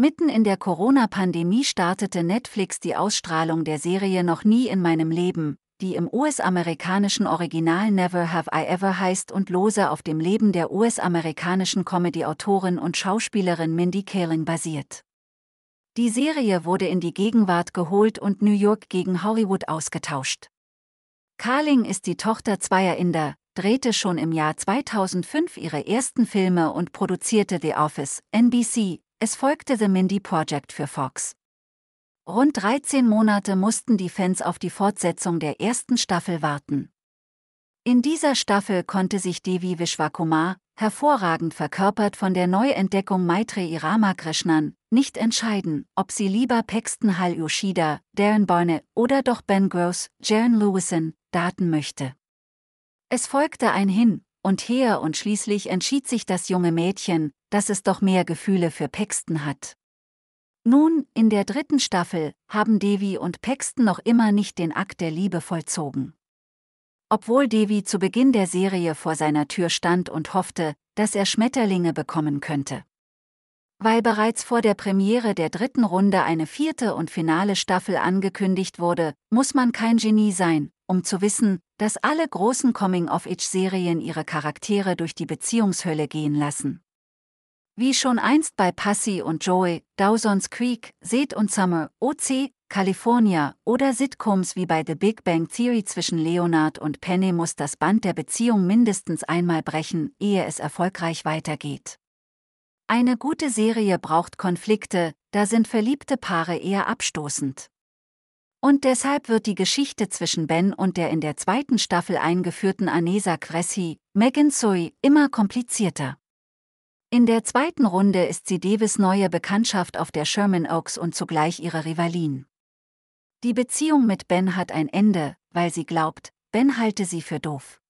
Mitten in der Corona-Pandemie startete Netflix die Ausstrahlung der Serie Noch nie in meinem Leben, die im US-amerikanischen Original Never Have I Ever heißt und lose auf dem Leben der US-amerikanischen Comedy-Autorin und Schauspielerin Mindy Kaling basiert. Die Serie wurde in die Gegenwart geholt und New York gegen Hollywood ausgetauscht. Carling ist die Tochter zweier Inder, drehte schon im Jahr 2005 ihre ersten Filme und produzierte The Office, NBC, es folgte The Mindy Project für Fox. Rund 13 Monate mussten die Fans auf die Fortsetzung der ersten Staffel warten. In dieser Staffel konnte sich Devi Vishwakumar, hervorragend verkörpert von der Neuentdeckung Maitreyi Ramakrishnan, nicht entscheiden, ob sie lieber Paxton Hall Yoshida, Darren Boyne oder doch Ben Gross, Jaren Lewison, daten möchte. Es folgte ein Hin und Her und schließlich entschied sich das junge Mädchen, dass es doch mehr Gefühle für Paxton hat. Nun, in der dritten Staffel, haben Devi und Paxton noch immer nicht den Akt der Liebe vollzogen. Obwohl Devi zu Beginn der Serie vor seiner Tür stand und hoffte, dass er Schmetterlinge bekommen könnte. Weil bereits vor der Premiere der dritten Runde eine vierte und finale Staffel angekündigt wurde, muss man kein Genie sein, um zu wissen, dass alle großen Coming-of-Age-Serien ihre Charaktere durch die Beziehungshölle gehen lassen. Wie schon einst bei Passy und Joey, Dawson's Creek, Seth und Summer, OC, California oder Sitcoms wie bei The Big Bang Theory zwischen Leonard und Penny muss das Band der Beziehung mindestens einmal brechen, ehe es erfolgreich weitergeht. Eine gute Serie braucht Konflikte, da sind verliebte Paare eher abstoßend. Und deshalb wird die Geschichte zwischen Ben und der in der zweiten Staffel eingeführten Anesa Cressy, Megan Sui, immer komplizierter. In der zweiten Runde ist sie Davis neue Bekanntschaft auf der Sherman Oaks und zugleich ihre Rivalin. Die Beziehung mit Ben hat ein Ende, weil sie glaubt, Ben halte sie für doof.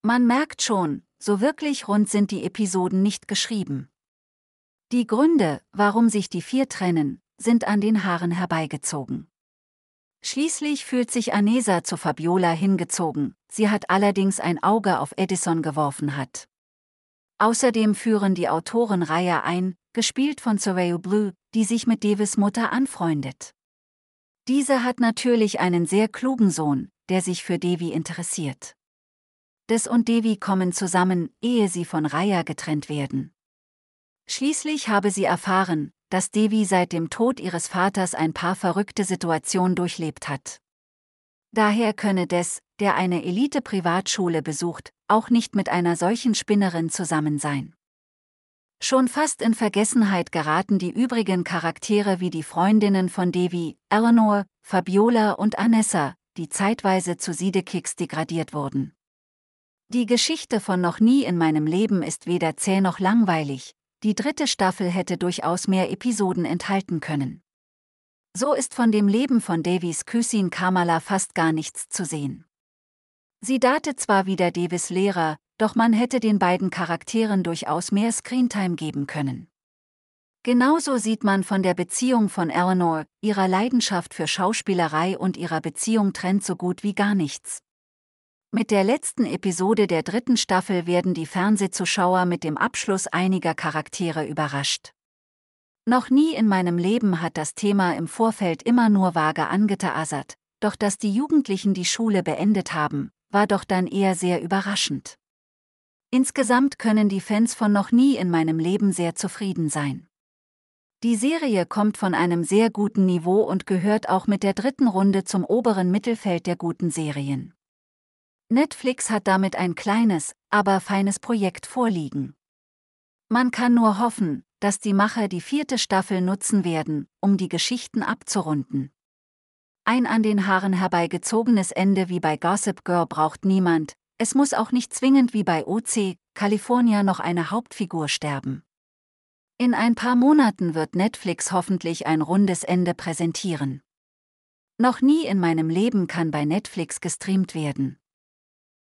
Man merkt schon, so wirklich rund sind die Episoden nicht geschrieben. Die Gründe, warum sich die vier trennen, sind an den Haaren herbeigezogen. Schließlich fühlt sich Anesa zu Fabiola hingezogen, sie hat allerdings ein Auge auf Edison geworfen hat. Außerdem führen die Autoren Raya ein, gespielt von Soraya Blue, die sich mit Davis Mutter anfreundet. Diese hat natürlich einen sehr klugen Sohn, der sich für Devi interessiert. Des und Devi kommen zusammen, ehe sie von Raya getrennt werden. Schließlich habe sie erfahren, dass Devi seit dem Tod ihres Vaters ein paar verrückte Situationen durchlebt hat. Daher könne Des, der eine Elite-Privatschule besucht, auch nicht mit einer solchen Spinnerin zusammen sein. Schon fast in Vergessenheit geraten die übrigen Charaktere wie die Freundinnen von Devi, Eleanor, Fabiola und Anessa, die zeitweise zu Sidekicks degradiert wurden. Die Geschichte von Noch nie in meinem Leben ist weder zäh noch langweilig, die dritte Staffel hätte durchaus mehr Episoden enthalten können. So ist von dem Leben von Davies Küsin Kamala fast gar nichts zu sehen. Sie date zwar wieder Davis Lehrer, doch man hätte den beiden Charakteren durchaus mehr Screentime geben können. Genauso sieht man von der Beziehung von Eleanor, ihrer Leidenschaft für Schauspielerei und ihrer Beziehung trennt so gut wie gar nichts. Mit der letzten Episode der dritten Staffel werden die Fernsehzuschauer mit dem Abschluss einiger Charaktere überrascht. Noch nie in meinem Leben hat das Thema im Vorfeld immer nur vage angeteasert, doch dass die Jugendlichen die Schule beendet haben, war doch dann eher sehr überraschend. Insgesamt können die Fans von Noch nie in meinem Leben sehr zufrieden sein. Die Serie kommt von einem sehr guten Niveau und gehört auch mit der dritten Runde zum oberen Mittelfeld der guten Serien. Netflix hat damit ein kleines, aber feines Projekt vorliegen. Man kann nur hoffen, dass die Macher die vierte Staffel nutzen werden, um die Geschichten abzurunden. Ein an den Haaren herbeigezogenes Ende wie bei Gossip Girl braucht niemand, es muss auch nicht zwingend wie bei OC, California noch eine Hauptfigur sterben. In ein paar Monaten wird Netflix hoffentlich ein rundes Ende präsentieren. Noch nie in meinem Leben kann bei Netflix gestreamt werden.